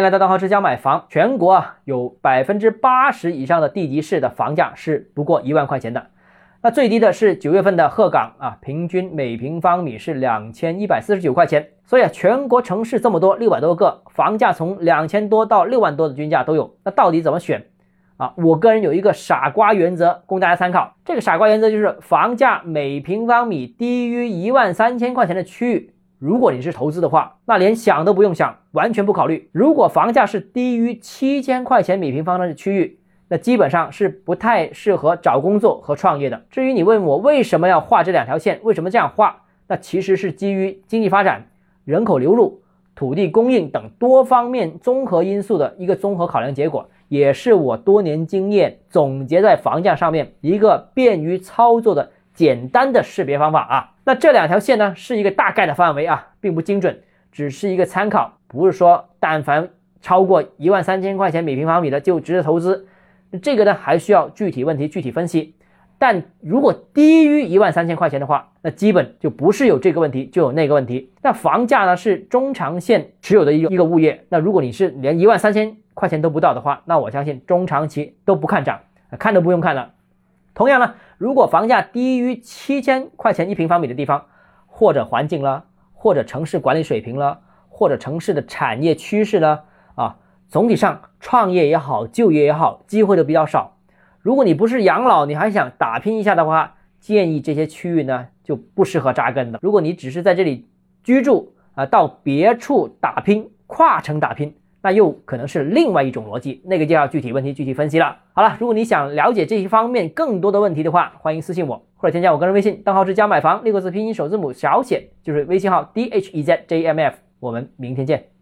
来到大号之家买房，全国啊有百分之八十以上的地级市的房价是不过一万块钱的。那最低的是九月份的鹤岗啊，平均每平方米是两千一百四十九块钱。所以啊，全国城市这么多，六百多个，房价从两千多到六万多的均价都有。那到底怎么选啊？我个人有一个傻瓜原则供大家参考。这个傻瓜原则就是，房价每平方米低于一万三千块钱的区域。如果你是投资的话，那连想都不用想，完全不考虑。如果房价是低于七千块钱每平方的区域，那基本上是不太适合找工作和创业的。至于你问我为什么要画这两条线，为什么这样画，那其实是基于经济发展、人口流入、土地供应等多方面综合因素的一个综合考量结果，也是我多年经验总结在房价上面一个便于操作的简单的识别方法啊。那这两条线呢，是一个大概的范围啊，并不精准，只是一个参考，不是说但凡超过一万三千块钱每平方米的就值得投资。这个呢，还需要具体问题具体分析。但如果低于一万三千块钱的话，那基本就不是有这个问题，就有那个问题。那房价呢，是中长线持有的一个一个物业。那如果你是连一万三千块钱都不到的话，那我相信中长期都不看涨，看都不用看了。同样呢。如果房价低于七千块钱一平方米的地方，或者环境了，或者城市管理水平了，或者城市的产业趋势了，啊，总体上创业也好，就业也好，机会都比较少。如果你不是养老，你还想打拼一下的话，建议这些区域呢就不适合扎根的。如果你只是在这里居住啊，到别处打拼，跨城打拼。那又可能是另外一种逻辑，那个就要具体问题具体分析了。好了，如果你想了解这一方面更多的问题的话，欢迎私信我或者添加我个人微信，账号是加买房六个字拼音首字母小写，就是微信号 d h e z j m f。我们明天见。